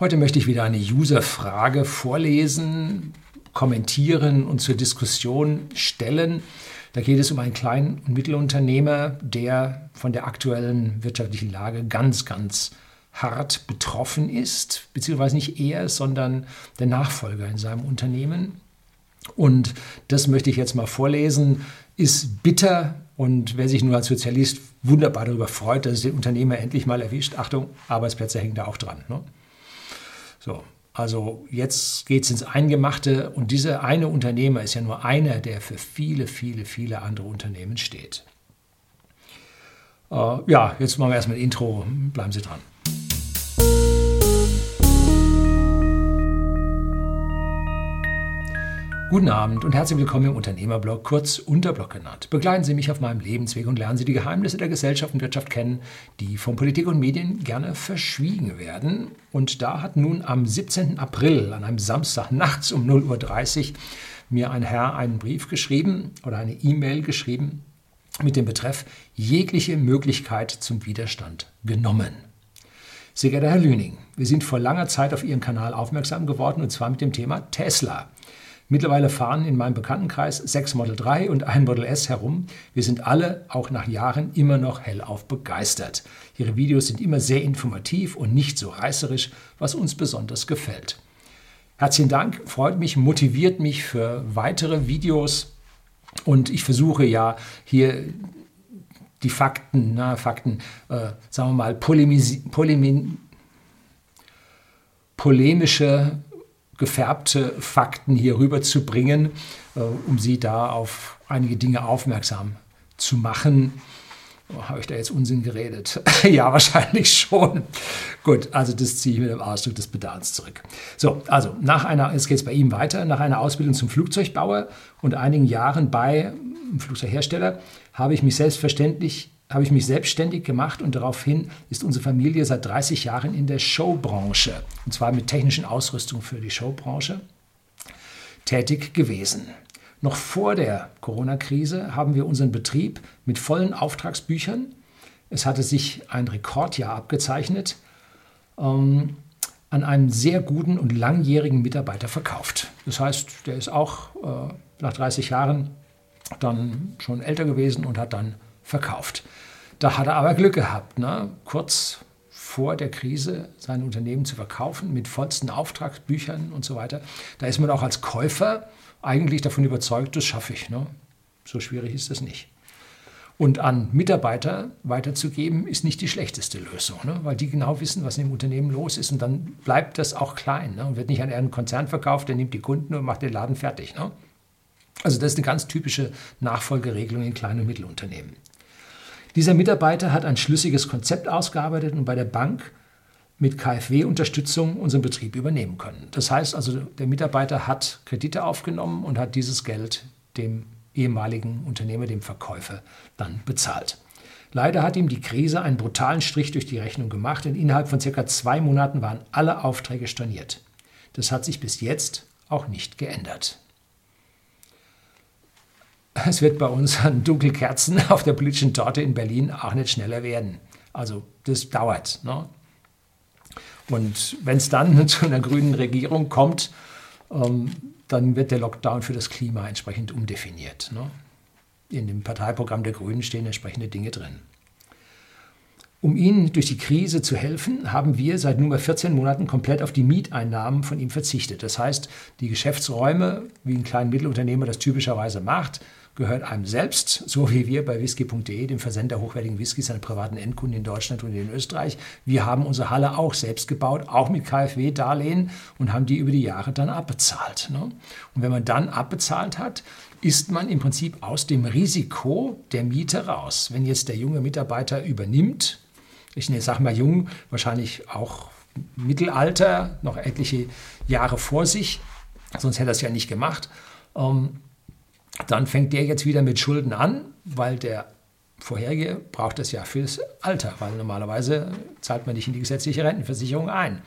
Heute möchte ich wieder eine User-Frage vorlesen, kommentieren und zur Diskussion stellen. Da geht es um einen kleinen und Mittelunternehmer, der von der aktuellen wirtschaftlichen Lage ganz, ganz hart betroffen ist, beziehungsweise nicht er, sondern der Nachfolger in seinem Unternehmen. Und das möchte ich jetzt mal vorlesen, ist bitter und wer sich nur als Sozialist wunderbar darüber freut, dass es den Unternehmer endlich mal erwischt, Achtung, Arbeitsplätze hängen da auch dran. Ne? So, also jetzt geht es ins Eingemachte und dieser eine Unternehmer ist ja nur einer, der für viele, viele, viele andere Unternehmen steht. Äh, ja, jetzt machen wir erstmal ein Intro, bleiben Sie dran. Guten Abend und herzlich willkommen im Unternehmerblog, kurz Unterblog genannt. Begleiten Sie mich auf meinem Lebensweg und lernen Sie die Geheimnisse der Gesellschaft und Wirtschaft kennen, die von Politik und Medien gerne verschwiegen werden. Und da hat nun am 17. April, an einem Samstag nachts um 0.30 Uhr, mir ein Herr einen Brief geschrieben oder eine E-Mail geschrieben mit dem Betreff jegliche Möglichkeit zum Widerstand genommen. Sehr geehrter Herr Lüning, wir sind vor langer Zeit auf Ihren Kanal aufmerksam geworden und zwar mit dem Thema Tesla. Mittlerweile fahren in meinem Bekanntenkreis sechs Model 3 und ein Model S herum. Wir sind alle, auch nach Jahren, immer noch hellauf begeistert. Ihre Videos sind immer sehr informativ und nicht so reißerisch, was uns besonders gefällt. Herzlichen Dank, freut mich, motiviert mich für weitere Videos und ich versuche ja hier die Fakten, na, Fakten, äh, sagen wir mal, polemische gefärbte Fakten hier rüberzubringen, äh, um Sie da auf einige Dinge aufmerksam zu machen. Oh, Habe ich da jetzt Unsinn geredet? ja, wahrscheinlich schon. Gut, also das ziehe ich mit dem Ausdruck des Bedarfs zurück. So, also nach einer, jetzt geht es bei ihm weiter, nach einer Ausbildung zum Flugzeugbauer und einigen Jahren bei einem Flugzeughersteller habe ich mich selbstverständlich habe ich mich selbstständig gemacht und daraufhin ist unsere Familie seit 30 Jahren in der Showbranche, und zwar mit technischen Ausrüstung für die Showbranche, tätig gewesen. Noch vor der Corona-Krise haben wir unseren Betrieb mit vollen Auftragsbüchern, es hatte sich ein Rekordjahr abgezeichnet, ähm, an einen sehr guten und langjährigen Mitarbeiter verkauft. Das heißt, der ist auch äh, nach 30 Jahren dann schon älter gewesen und hat dann verkauft. Da hat er aber Glück gehabt, ne? kurz vor der Krise sein Unternehmen zu verkaufen mit vollsten Auftragsbüchern und so weiter. Da ist man auch als Käufer eigentlich davon überzeugt, das schaffe ich. Ne? So schwierig ist das nicht. Und an Mitarbeiter weiterzugeben, ist nicht die schlechteste Lösung, ne? weil die genau wissen, was im Unternehmen los ist. Und dann bleibt das auch klein ne? und wird nicht an einen Konzern verkauft, der nimmt die Kunden und macht den Laden fertig. Ne? Also das ist eine ganz typische Nachfolgeregelung in kleinen und Mittelunternehmen. Dieser Mitarbeiter hat ein schlüssiges Konzept ausgearbeitet und bei der Bank mit KfW-Unterstützung unseren Betrieb übernehmen können. Das heißt also, der Mitarbeiter hat Kredite aufgenommen und hat dieses Geld dem ehemaligen Unternehmer, dem Verkäufer, dann bezahlt. Leider hat ihm die Krise einen brutalen Strich durch die Rechnung gemacht, denn innerhalb von circa zwei Monaten waren alle Aufträge storniert. Das hat sich bis jetzt auch nicht geändert es wird bei uns an Dunkelkerzen auf der politischen Torte in Berlin auch nicht schneller werden. Also das dauert. Ne? Und wenn es dann zu einer grünen Regierung kommt, ähm, dann wird der Lockdown für das Klima entsprechend umdefiniert. Ne? In dem Parteiprogramm der Grünen stehen entsprechende Dinge drin. Um Ihnen durch die Krise zu helfen, haben wir seit nunmehr 14 Monaten komplett auf die Mieteinnahmen von ihm verzichtet. Das heißt, die Geschäftsräume, wie ein kleiner Mittelunternehmer das typischerweise macht, gehört einem selbst, so wie wir bei whisky.de, dem Versender hochwertigen Whiskys an privaten Endkunden in Deutschland und in Österreich. Wir haben unsere Halle auch selbst gebaut, auch mit KfW-Darlehen und haben die über die Jahre dann abbezahlt. Ne? Und wenn man dann abbezahlt hat, ist man im Prinzip aus dem Risiko der Miete raus. Wenn jetzt der junge Mitarbeiter übernimmt, ich sage mal jung, wahrscheinlich auch Mittelalter, noch etliche Jahre vor sich, sonst hätte er es ja nicht gemacht. Ähm, dann fängt der jetzt wieder mit Schulden an, weil der vorherige braucht das ja fürs Alter, weil normalerweise zahlt man nicht in die gesetzliche Rentenversicherung ein.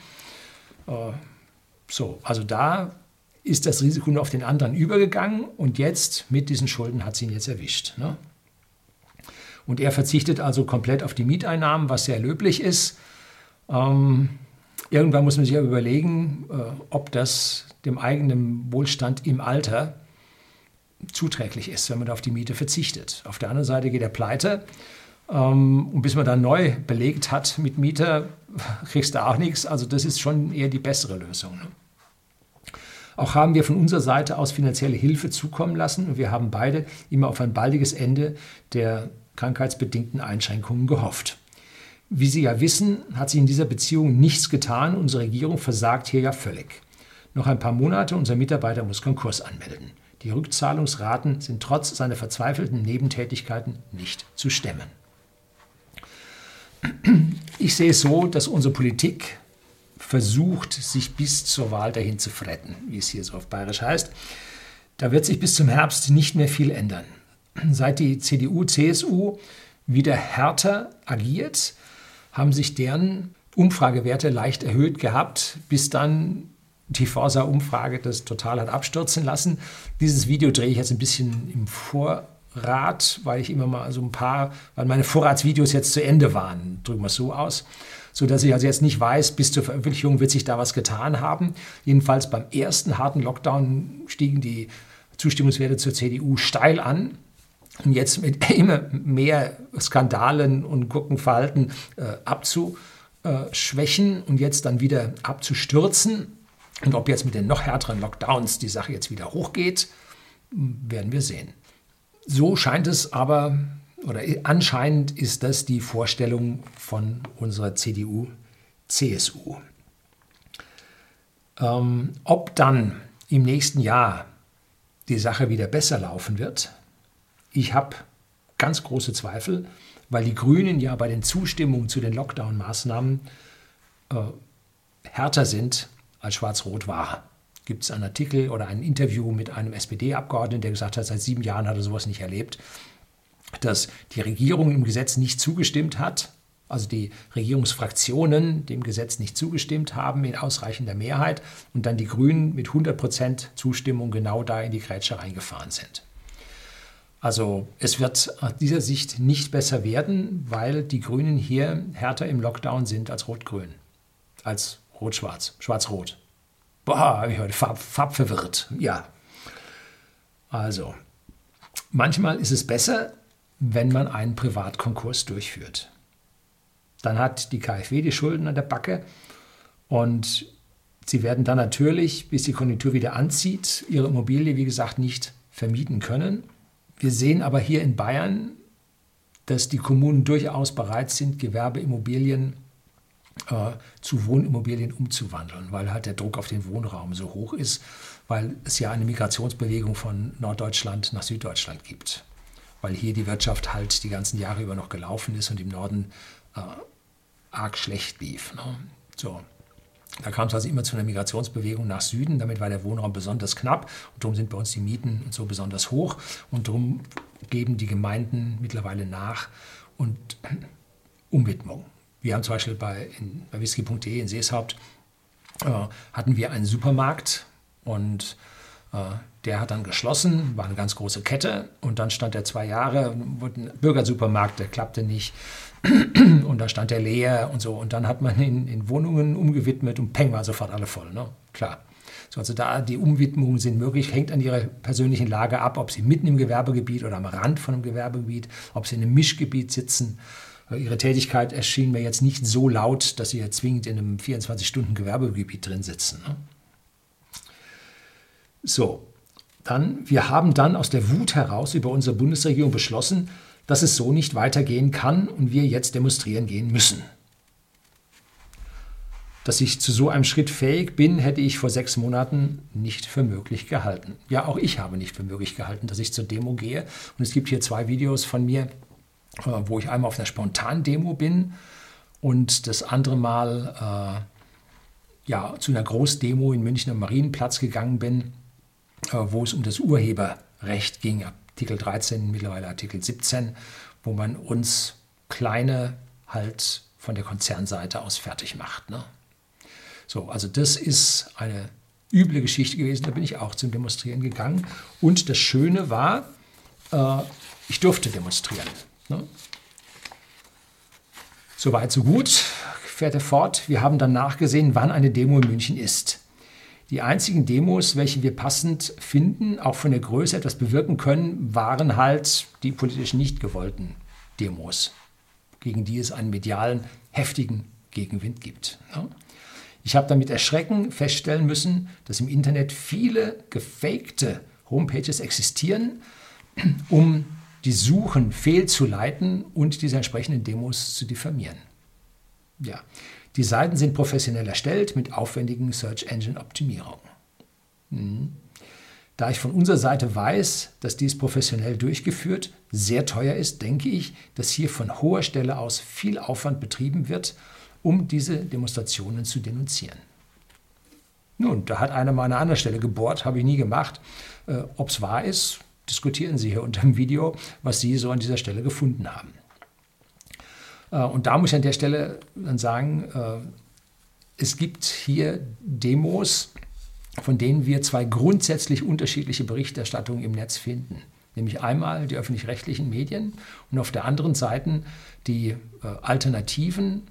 Äh, so, also da ist das Risiko nur auf den anderen übergegangen und jetzt mit diesen Schulden hat sie ihn jetzt erwischt. Ne? Und er verzichtet also komplett auf die Mieteinnahmen, was sehr löblich ist. Ähm, Irgendwann muss man sich ja überlegen, äh, ob das dem eigenen Wohlstand im Alter zuträglich ist, wenn man auf die Miete verzichtet. Auf der anderen Seite geht er pleite. Ähm, und bis man dann neu belegt hat mit Mieter, kriegst du auch nichts. Also das ist schon eher die bessere Lösung. Ne? Auch haben wir von unserer Seite aus finanzielle Hilfe zukommen lassen und wir haben beide immer auf ein baldiges Ende der krankheitsbedingten Einschränkungen gehofft. Wie Sie ja wissen, hat sich in dieser Beziehung nichts getan. Unsere Regierung versagt hier ja völlig. Noch ein paar Monate, unser Mitarbeiter muss Konkurs anmelden. Die Rückzahlungsraten sind trotz seiner verzweifelten Nebentätigkeiten nicht zu stemmen. Ich sehe es so, dass unsere Politik versucht, sich bis zur Wahl dahin zu fretten, wie es hier so auf Bayerisch heißt. Da wird sich bis zum Herbst nicht mehr viel ändern. Seit die CDU, CSU wieder härter agiert, haben sich deren Umfragewerte leicht erhöht gehabt, bis dann die Forsa-Umfrage das total hat abstürzen lassen. Dieses Video drehe ich jetzt ein bisschen im Vorrat, weil ich immer mal so ein paar, weil meine Vorratsvideos jetzt zu Ende waren, drücken wir es so aus, so dass ich also jetzt nicht weiß, bis zur Veröffentlichung wird sich da was getan haben. Jedenfalls beim ersten harten Lockdown stiegen die Zustimmungswerte zur CDU steil an. Und jetzt mit immer mehr Skandalen und Gurkenverhalten äh, abzuschwächen und jetzt dann wieder abzustürzen. Und ob jetzt mit den noch härteren Lockdowns die Sache jetzt wieder hochgeht, werden wir sehen. So scheint es aber, oder anscheinend ist das die Vorstellung von unserer CDU, CSU. Ähm, ob dann im nächsten Jahr die Sache wieder besser laufen wird, ich habe ganz große Zweifel, weil die Grünen ja bei den Zustimmungen zu den Lockdown-Maßnahmen äh, härter sind als Schwarz-Rot war. Gibt es einen Artikel oder ein Interview mit einem SPD-Abgeordneten, der gesagt hat, seit sieben Jahren hat er sowas nicht erlebt, dass die Regierung im Gesetz nicht zugestimmt hat, also die Regierungsfraktionen dem Gesetz nicht zugestimmt haben in ausreichender Mehrheit und dann die Grünen mit 100 Prozent Zustimmung genau da in die Grätsche reingefahren sind. Also es wird aus dieser Sicht nicht besser werden, weil die Grünen hier härter im Lockdown sind als Rot-Grün, als Rot-Schwarz, Schwarz-Rot. Boah, habe ich heute Farb, farbverwirrt. Ja. Also, manchmal ist es besser, wenn man einen Privatkonkurs durchführt. Dann hat die KfW die Schulden an der Backe und sie werden dann natürlich, bis die Konjunktur wieder anzieht, ihre Immobilie, wie gesagt, nicht vermieten können. Wir sehen aber hier in Bayern, dass die Kommunen durchaus bereit sind, Gewerbeimmobilien äh, zu Wohnimmobilien umzuwandeln, weil halt der Druck auf den Wohnraum so hoch ist, weil es ja eine Migrationsbewegung von Norddeutschland nach Süddeutschland gibt. Weil hier die Wirtschaft halt die ganzen Jahre über noch gelaufen ist und im Norden äh, arg schlecht lief. Ne? So. Da kam es also immer zu einer Migrationsbewegung nach Süden. Damit war der Wohnraum besonders knapp und darum sind bei uns die Mieten so besonders hoch und darum geben die Gemeinden mittlerweile nach und Umwidmung. Wir haben zum Beispiel bei, bei whisky.de in Seeshaupt äh, hatten wir einen Supermarkt und äh, der hat dann geschlossen, war eine ganz große Kette und dann stand er zwei Jahre, ein Bürgersupermarkt, der klappte nicht und da stand er leer und so und dann hat man ihn in Wohnungen umgewidmet und peng war sofort alle voll, ne? klar. So, also da die Umwidmungen sind möglich, hängt an ihrer persönlichen Lage ab, ob sie mitten im Gewerbegebiet oder am Rand von einem Gewerbegebiet, ob sie in einem Mischgebiet sitzen Ihre Tätigkeit erschien mir jetzt nicht so laut, dass Sie ja zwingend in einem 24-Stunden-Gewerbegebiet drin sitzen. Ne? So, dann, wir haben dann aus der Wut heraus über unsere Bundesregierung beschlossen, dass es so nicht weitergehen kann und wir jetzt demonstrieren gehen müssen. Dass ich zu so einem Schritt fähig bin, hätte ich vor sechs Monaten nicht für möglich gehalten. Ja, auch ich habe nicht für möglich gehalten, dass ich zur Demo gehe. Und es gibt hier zwei Videos von mir, äh, wo ich einmal auf einer Spontan-Demo bin und das andere Mal äh, ja, zu einer Großdemo in München am Marienplatz gegangen bin, äh, wo es um das Urheberrecht ging, Artikel 13, mittlerweile Artikel 17, wo man uns kleine halt von der Konzernseite aus fertig macht. Ne? So, also das ist eine üble Geschichte gewesen, da bin ich auch zum Demonstrieren gegangen. Und das Schöne war, äh, ich durfte demonstrieren. Ne? Soweit, so gut. fährt er fort, wir haben dann nachgesehen, wann eine Demo in München ist. Die einzigen Demos, welche wir passend finden, auch von der Größe etwas bewirken können, waren halt die politisch nicht gewollten Demos, gegen die es einen medialen, heftigen Gegenwind gibt. Ich habe damit Erschrecken feststellen müssen, dass im Internet viele gefakte Homepages existieren, um die Suchen fehlzuleiten und diese entsprechenden Demos zu diffamieren. Ja, die Seiten sind professionell erstellt mit aufwendigen Search Engine Optimierungen. Hm. Da ich von unserer Seite weiß, dass dies professionell durchgeführt sehr teuer ist, denke ich, dass hier von hoher Stelle aus viel Aufwand betrieben wird, um diese Demonstrationen zu denunzieren. Nun, da hat einer mal an einer anderen Stelle gebohrt, habe ich nie gemacht. Äh, Ob es wahr ist, diskutieren Sie hier unter dem Video, was Sie so an dieser Stelle gefunden haben. Äh, und da muss ich an der Stelle dann sagen, äh, es gibt hier Demos, von denen wir zwei grundsätzlich unterschiedliche Berichterstattungen im Netz finden. Nämlich einmal die öffentlich-rechtlichen Medien und auf der anderen Seite die äh, alternativen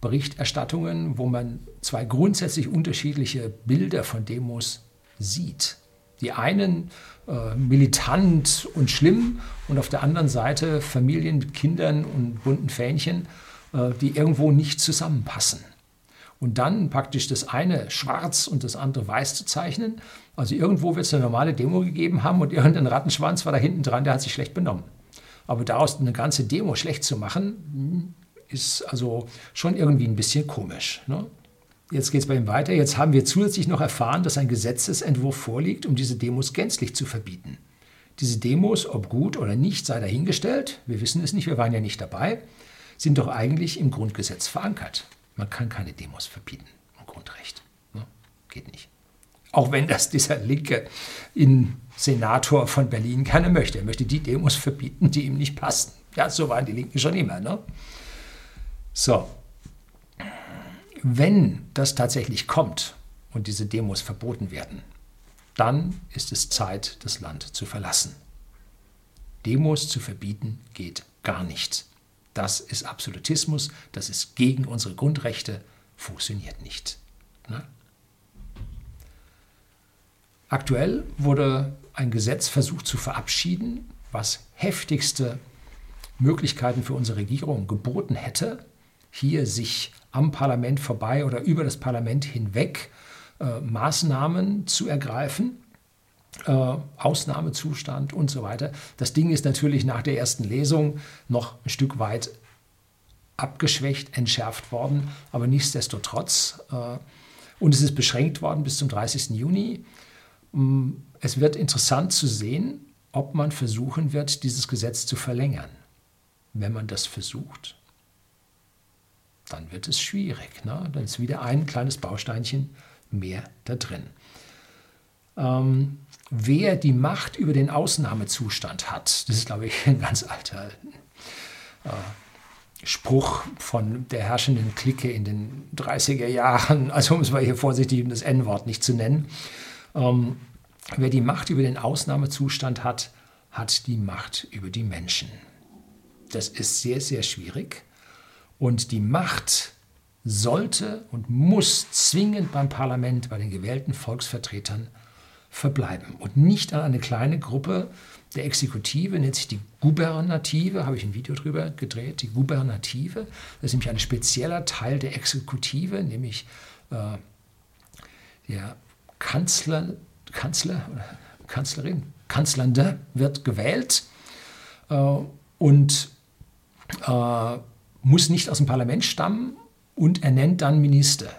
Berichterstattungen, wo man zwei grundsätzlich unterschiedliche Bilder von Demos sieht. Die einen äh, militant und schlimm und auf der anderen Seite Familien mit Kindern und bunten Fähnchen, äh, die irgendwo nicht zusammenpassen. Und dann praktisch das eine schwarz und das andere weiß zu zeichnen. Also irgendwo wird es eine normale Demo gegeben haben und irgendein Rattenschwanz war da hinten dran, der hat sich schlecht benommen. Aber daraus eine ganze Demo schlecht zu machen, hm, ist also schon irgendwie ein bisschen komisch. Ne? Jetzt geht es bei ihm weiter. Jetzt haben wir zusätzlich noch erfahren, dass ein Gesetzesentwurf vorliegt, um diese Demos gänzlich zu verbieten. Diese Demos, ob gut oder nicht, sei dahingestellt. Wir wissen es nicht, wir waren ja nicht dabei, sind doch eigentlich im Grundgesetz verankert. Man kann keine Demos verbieten. Ein Grundrecht. Ne? Geht nicht. Auch wenn das dieser linke Senator von Berlin gerne möchte. Er möchte die Demos verbieten, die ihm nicht passen. Ja, so waren die Linken schon immer. Ne? So, wenn das tatsächlich kommt und diese Demos verboten werden, dann ist es Zeit, das Land zu verlassen. Demos zu verbieten geht gar nicht. Das ist Absolutismus, das ist gegen unsere Grundrechte, funktioniert nicht. Ne? Aktuell wurde ein Gesetz versucht zu verabschieden, was heftigste Möglichkeiten für unsere Regierung geboten hätte, hier sich am Parlament vorbei oder über das Parlament hinweg äh, Maßnahmen zu ergreifen. Äh, Ausnahmezustand und so weiter. Das Ding ist natürlich nach der ersten Lesung noch ein Stück weit abgeschwächt, entschärft worden, aber nichtsdestotrotz. Äh, und es ist beschränkt worden bis zum 30. Juni. Mm, es wird interessant zu sehen, ob man versuchen wird, dieses Gesetz zu verlängern. Wenn man das versucht, dann wird es schwierig. Ne? Dann ist wieder ein kleines Bausteinchen mehr da drin. Ähm, wer die Macht über den Ausnahmezustand hat, das ist, glaube ich, ein ganz alter äh, Spruch von der herrschenden Clique in den 30er Jahren, also um es mal hier vorsichtig, um das N-Wort nicht zu nennen. Ähm, wer die Macht über den Ausnahmezustand hat, hat die Macht über die Menschen. Das ist sehr, sehr schwierig. Und die Macht sollte und muss zwingend beim Parlament, bei den gewählten Volksvertretern verbleiben. Und nicht an eine kleine Gruppe der Exekutive, nennt sich die Gubernative, habe ich ein Video drüber gedreht, die Gubernative. Das ist nämlich ein spezieller Teil der Exekutive, nämlich äh, der Kanzler, Kanzler oder Kanzlerin, Kanzlernde wird gewählt. Äh, und äh, muss nicht aus dem Parlament stammen und ernennt dann Minister.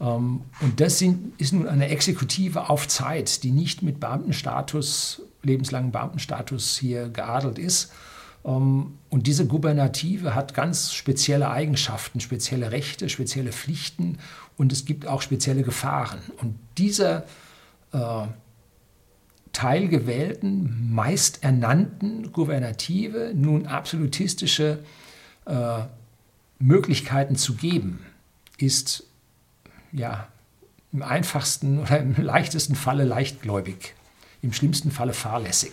Ähm, und das sind, ist nun eine Exekutive auf Zeit, die nicht mit Beamtenstatus, lebenslangen Beamtenstatus hier geadelt ist. Ähm, und diese Gubernative hat ganz spezielle Eigenschaften, spezielle Rechte, spezielle Pflichten und es gibt auch spezielle Gefahren. Und dieser äh, teilgewählten, meist ernannten Gubernative nun absolutistische äh, Möglichkeiten zu geben, ist ja im einfachsten oder im leichtesten Falle leichtgläubig, im schlimmsten Falle fahrlässig.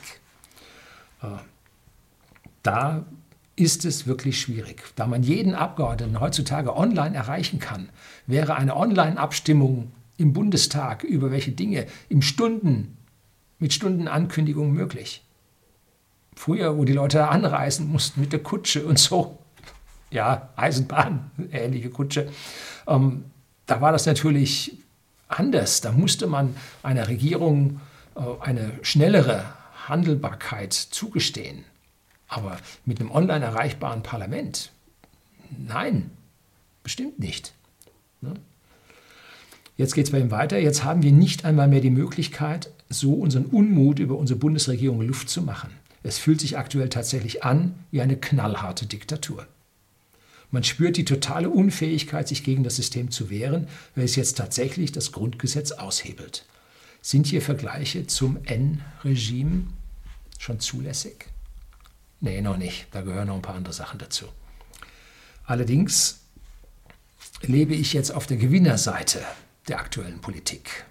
Äh, da ist es wirklich schwierig. Da man jeden Abgeordneten heutzutage online erreichen kann, wäre eine Online-Abstimmung im Bundestag über welche Dinge im Stunden, mit Stundenankündigung möglich. Früher, wo die Leute anreisen mussten mit der Kutsche und so, ja, Eisenbahn, ähnliche Kutsche, ähm, da war das natürlich anders. Da musste man einer Regierung äh, eine schnellere Handelbarkeit zugestehen. Aber mit einem online erreichbaren Parlament, nein, bestimmt nicht. Ne? Jetzt geht es bei ihm weiter. Jetzt haben wir nicht einmal mehr die Möglichkeit, so unseren Unmut über unsere Bundesregierung Luft zu machen. Es fühlt sich aktuell tatsächlich an wie eine knallharte Diktatur. Man spürt die totale Unfähigkeit, sich gegen das System zu wehren, welches jetzt tatsächlich das Grundgesetz aushebelt. Sind hier Vergleiche zum N-Regime schon zulässig? Nee, noch nicht. Da gehören noch ein paar andere Sachen dazu. Allerdings lebe ich jetzt auf der Gewinnerseite der aktuellen Politik.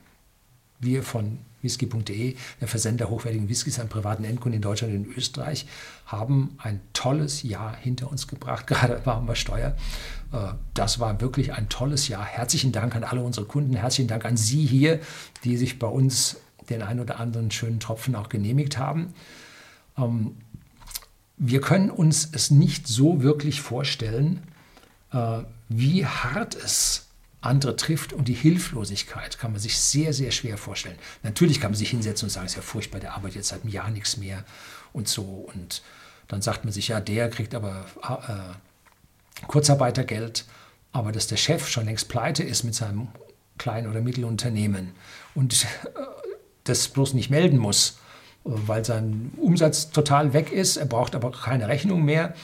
Wir von whisky.de, der Versender hochwertigen Whiskys an privaten Endkunden in Deutschland und in Österreich, haben ein tolles Jahr hinter uns gebracht. Gerade waren wir Steuer. Äh, das war wirklich ein tolles Jahr. Herzlichen Dank an alle unsere Kunden. Herzlichen Dank an Sie hier, die sich bei uns den ein oder anderen schönen Tropfen auch genehmigt haben. Ähm, wir können uns es nicht so wirklich vorstellen, äh, wie hart es andere trifft und die Hilflosigkeit kann man sich sehr, sehr schwer vorstellen. Natürlich kann man sich hinsetzen und sagen, es ist ja furchtbar, der arbeitet jetzt seit einem Jahr nichts mehr und so. Und dann sagt man sich, ja, der kriegt aber äh, Kurzarbeitergeld, aber dass der Chef schon längst pleite ist mit seinem kleinen oder Mittelunternehmen und äh, das bloß nicht melden muss, weil sein Umsatz total weg ist. Er braucht aber keine Rechnung mehr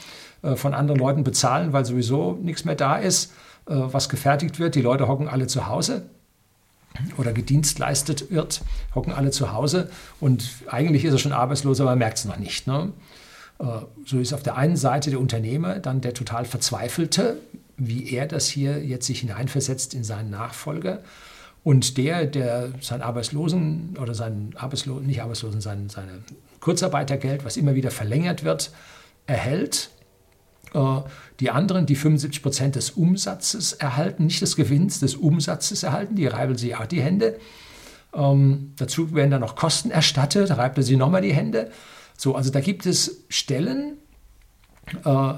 äh, von anderen Leuten bezahlen, weil sowieso nichts mehr da ist, was gefertigt wird. Die Leute hocken alle zu Hause oder gedienstleistet wird, hocken alle zu Hause und eigentlich ist er schon arbeitslos, aber er merkt es noch nicht. Ne? Äh, so ist auf der einen Seite der Unternehmer dann der total Verzweifelte, wie er das hier jetzt sich hineinversetzt in seinen Nachfolger. Und der, der sein Arbeitslosen oder sein Arbeitslosen, nicht Arbeitslosen, sein seine Kurzarbeitergeld, was immer wieder verlängert wird, erhält. Äh, die anderen, die 75 Prozent des Umsatzes erhalten, nicht des Gewinns, des Umsatzes erhalten, die reiben sich auch die Hände. Ähm, dazu werden dann noch Kosten erstattet, reibt er sich nochmal die Hände. So, also da gibt es Stellen, äh,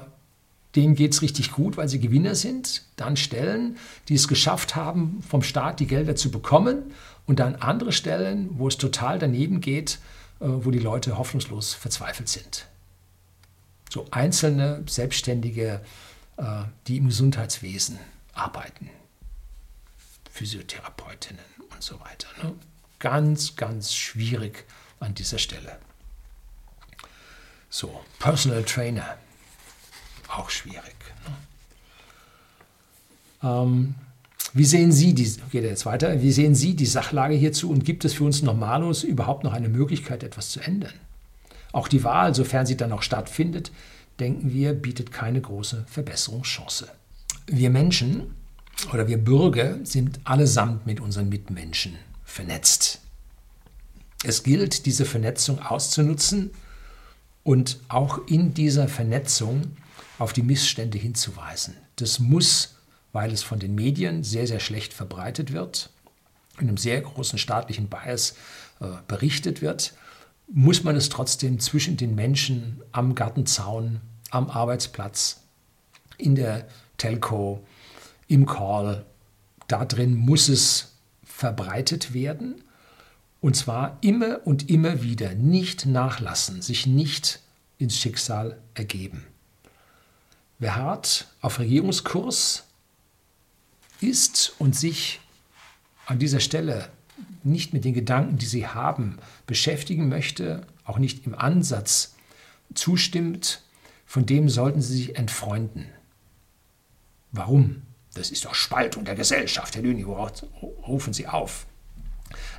denen geht es richtig gut, weil sie Gewinner sind. Dann Stellen, die es geschafft haben, vom Staat die Gelder zu bekommen. Und dann andere Stellen, wo es total daneben geht, äh, wo die Leute hoffnungslos verzweifelt sind. So einzelne Selbstständige, äh, die im Gesundheitswesen arbeiten. Physiotherapeutinnen und so weiter. Ne? Ganz, ganz schwierig an dieser Stelle. So, Personal Trainer auch schwierig. Ne? Ähm, wie sehen Sie die, geht jetzt weiter, wie sehen Sie die Sachlage hierzu und gibt es für uns Normalos überhaupt noch eine Möglichkeit, etwas zu ändern? Auch die Wahl, sofern sie dann noch stattfindet, denken wir, bietet keine große Verbesserungschance. Wir Menschen oder wir Bürger sind allesamt mit unseren Mitmenschen vernetzt. Es gilt, diese Vernetzung auszunutzen und auch in dieser Vernetzung auf die Missstände hinzuweisen. Das muss, weil es von den Medien sehr, sehr schlecht verbreitet wird, in einem sehr großen staatlichen Bias äh, berichtet wird, muss man es trotzdem zwischen den Menschen am Gartenzaun, am Arbeitsplatz, in der Telco, im Call, da drin muss es verbreitet werden. Und zwar immer und immer wieder, nicht nachlassen, sich nicht ins Schicksal ergeben. Wer hart auf Regierungskurs ist und sich an dieser Stelle nicht mit den Gedanken, die sie haben, beschäftigen möchte, auch nicht im Ansatz zustimmt, von dem sollten sie sich entfreunden. Warum? Das ist doch Spaltung der Gesellschaft, Herr Lüni, rufen Sie auf.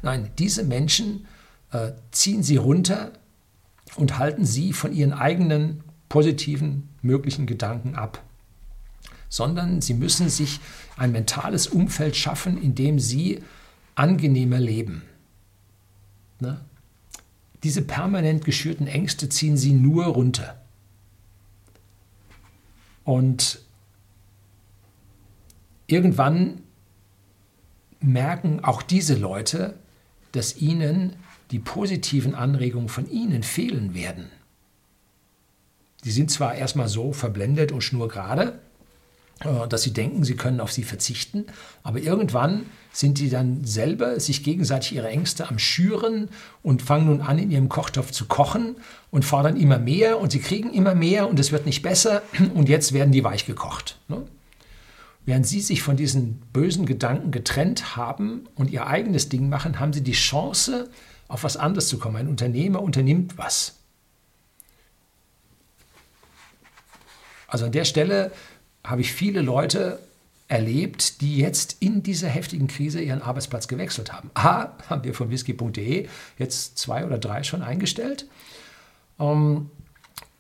Nein, diese Menschen äh, ziehen Sie runter und halten Sie von Ihren eigenen positiven möglichen Gedanken ab, sondern sie müssen sich ein mentales Umfeld schaffen, in dem sie angenehmer leben. Ne? Diese permanent geschürten Ängste ziehen sie nur runter. Und irgendwann merken auch diese Leute, dass ihnen die positiven Anregungen von ihnen fehlen werden. Die sind zwar erstmal so verblendet und schnurgerade, dass sie denken, sie können auf sie verzichten, aber irgendwann sind die dann selber sich gegenseitig ihre Ängste am Schüren und fangen nun an, in ihrem Kochtopf zu kochen und fordern immer mehr und sie kriegen immer mehr und es wird nicht besser und jetzt werden die weich gekocht. Ne? Während sie sich von diesen bösen Gedanken getrennt haben und ihr eigenes Ding machen, haben sie die Chance, auf was anderes zu kommen. Ein Unternehmer unternimmt was. Also an der Stelle habe ich viele Leute erlebt, die jetzt in dieser heftigen Krise ihren Arbeitsplatz gewechselt haben. A, haben wir von whisky.de jetzt zwei oder drei schon eingestellt. Ähm,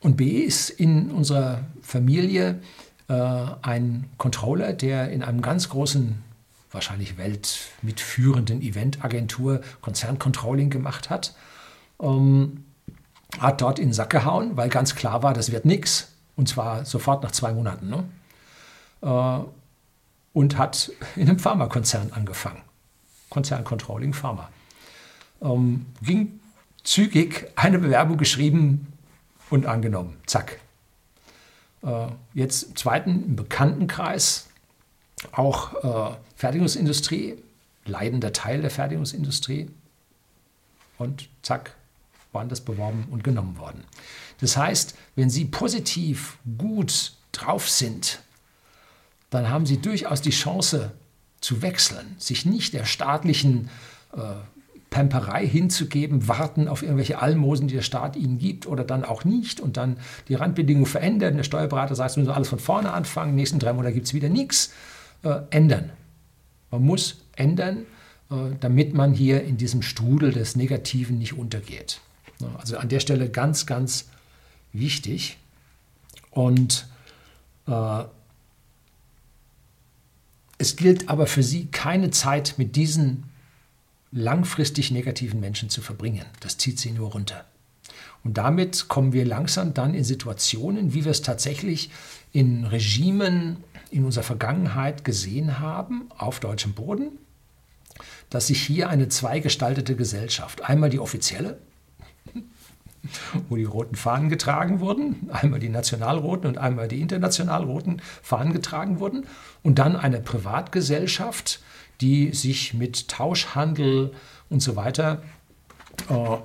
und B ist in unserer Familie äh, ein Controller, der in einem ganz großen, wahrscheinlich weltmitführenden Eventagentur Konzerncontrolling gemacht hat. Ähm, hat dort in den Sack gehauen, weil ganz klar war, das wird nichts. Und zwar sofort nach zwei Monaten. Ne? Äh, und hat in einem Pharmakonzern angefangen. Konzerncontrolling Pharma. Ähm, ging zügig eine Bewerbung geschrieben und angenommen. Zack. Äh, jetzt im zweiten, im Bekanntenkreis, auch äh, Fertigungsindustrie, leidender Teil der Fertigungsindustrie. Und zack, waren das beworben und genommen worden. Das heißt, wenn Sie positiv gut drauf sind, dann haben Sie durchaus die Chance zu wechseln, sich nicht der staatlichen äh, Pemperei hinzugeben, warten auf irgendwelche Almosen, die der Staat ihnen gibt oder dann auch nicht und dann die Randbedingungen verändern. Der Steuerberater sagt, wir müssen alles von vorne anfangen, nächsten drei Monate gibt es wieder nichts. Äh, ändern. Man muss ändern, äh, damit man hier in diesem Strudel des Negativen nicht untergeht. Also an der Stelle ganz, ganz wichtig. Und äh, es gilt aber für Sie keine Zeit mit diesen langfristig negativen Menschen zu verbringen. Das zieht sie nur runter. Und damit kommen wir langsam dann in Situationen, wie wir es tatsächlich in Regimen in unserer Vergangenheit gesehen haben, auf deutschem Boden, dass sich hier eine zweigestaltete Gesellschaft, einmal die offizielle, wo die roten Fahnen getragen wurden, einmal die nationalroten und einmal die internationalroten Fahnen getragen wurden, und dann eine Privatgesellschaft, die sich mit Tauschhandel und so weiter äh,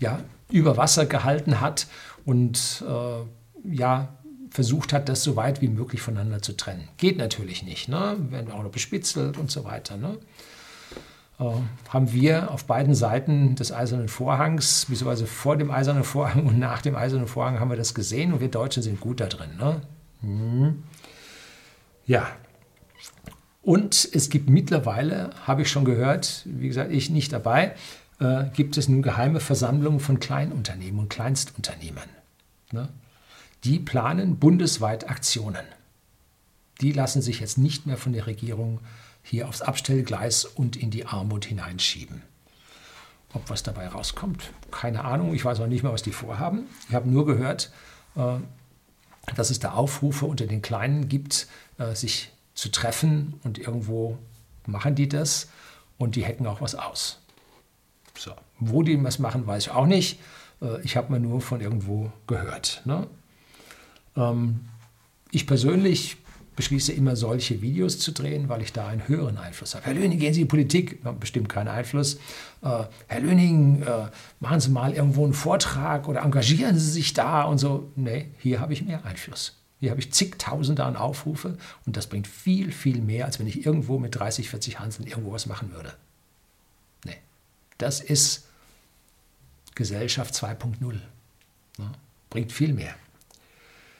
ja, über Wasser gehalten hat und äh, ja, versucht hat, das so weit wie möglich voneinander zu trennen. Geht natürlich nicht, ne? werden auch noch bespitzelt und so weiter. Ne? Äh, haben wir auf beiden Seiten des Eisernen Vorhangs, beziehungsweise vor dem Eisernen Vorhang und nach dem Eisernen Vorhang haben wir das gesehen und wir Deutschen sind gut da drin. Ne? Hm. Ja, und es gibt mittlerweile, habe ich schon gehört, wie gesagt, ich nicht dabei, äh, gibt es nun geheime Versammlungen von Kleinunternehmen und Kleinstunternehmen. Ne? Die planen bundesweit Aktionen. Die lassen sich jetzt nicht mehr von der Regierung hier aufs Abstellgleis und in die Armut hineinschieben. Ob was dabei rauskommt, keine Ahnung. Ich weiß auch nicht mehr, was die vorhaben. Ich habe nur gehört, äh, dass es da Aufrufe unter den Kleinen gibt, äh, sich zu treffen und irgendwo machen die das und die hacken auch was aus. So. Wo die was machen, weiß ich auch nicht. Äh, ich habe mir nur von irgendwo gehört. Ne? Ähm, ich persönlich beschließe immer solche Videos zu drehen, weil ich da einen höheren Einfluss habe. Herr Löning, gehen Sie in die Politik? Bestimmt keinen Einfluss. Äh, Herr Löning, äh, machen Sie mal irgendwo einen Vortrag oder engagieren Sie sich da und so. Nee, hier habe ich mehr Einfluss. Hier habe ich zigtausende an Aufrufe und das bringt viel, viel mehr, als wenn ich irgendwo mit 30, 40 Hanseln irgendwo was machen würde. Nee, das ist Gesellschaft 2.0. Ja, bringt viel mehr.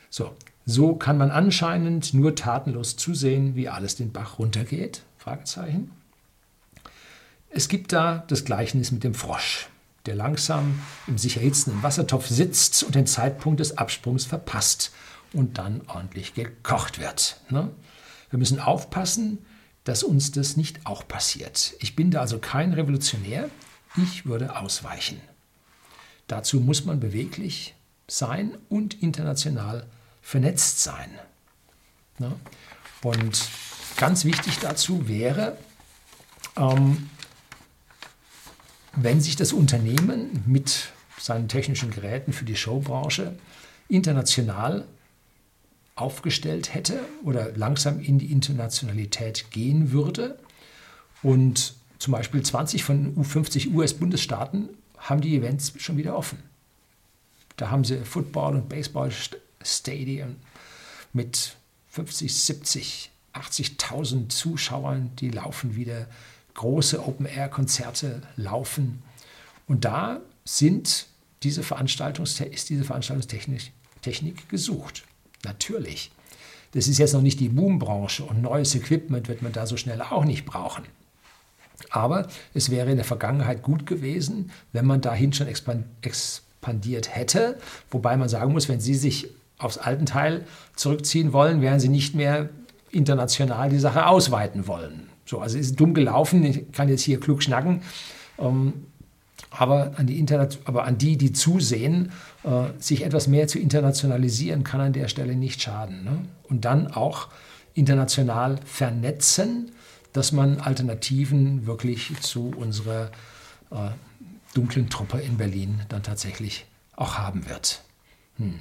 So, so kann man anscheinend nur tatenlos zusehen, wie alles den Bach runtergeht? Es gibt da das Gleichnis mit dem Frosch, der langsam im sich erhitzenden Wassertopf sitzt und den Zeitpunkt des Absprungs verpasst und dann ordentlich gekocht wird. Ne? Wir müssen aufpassen, dass uns das nicht auch passiert. Ich bin da also kein Revolutionär, ich würde ausweichen. Dazu muss man beweglich sein und international vernetzt sein. Ne? Und ganz wichtig dazu wäre, ähm, wenn sich das Unternehmen mit seinen technischen Geräten für die Showbranche international aufgestellt hätte oder langsam in die Internationalität gehen würde. Und zum Beispiel 20 von 50 US-Bundesstaaten haben die Events schon wieder offen. Da haben sie Football- und Baseball-Stadien mit 50, 70, 80.000 Zuschauern, die laufen wieder. Große Open-Air-Konzerte laufen. Und da sind diese ist diese Veranstaltungstechnik Technik gesucht. Natürlich. Das ist jetzt noch nicht die Boombranche und neues Equipment wird man da so schnell auch nicht brauchen. Aber es wäre in der Vergangenheit gut gewesen, wenn man dahin schon expandiert hätte. Wobei man sagen muss, wenn Sie sich aufs alten Teil zurückziehen wollen, werden Sie nicht mehr international die Sache ausweiten wollen. So, also ist dumm gelaufen. Ich kann jetzt hier klug schnacken. Ähm, aber an die, Internet, aber an die, die zusehen, äh, sich etwas mehr zu internationalisieren, kann an der Stelle nicht schaden. Ne? Und dann auch international vernetzen, dass man Alternativen wirklich zu unserer äh, dunklen Truppe in Berlin dann tatsächlich auch haben wird. Hm.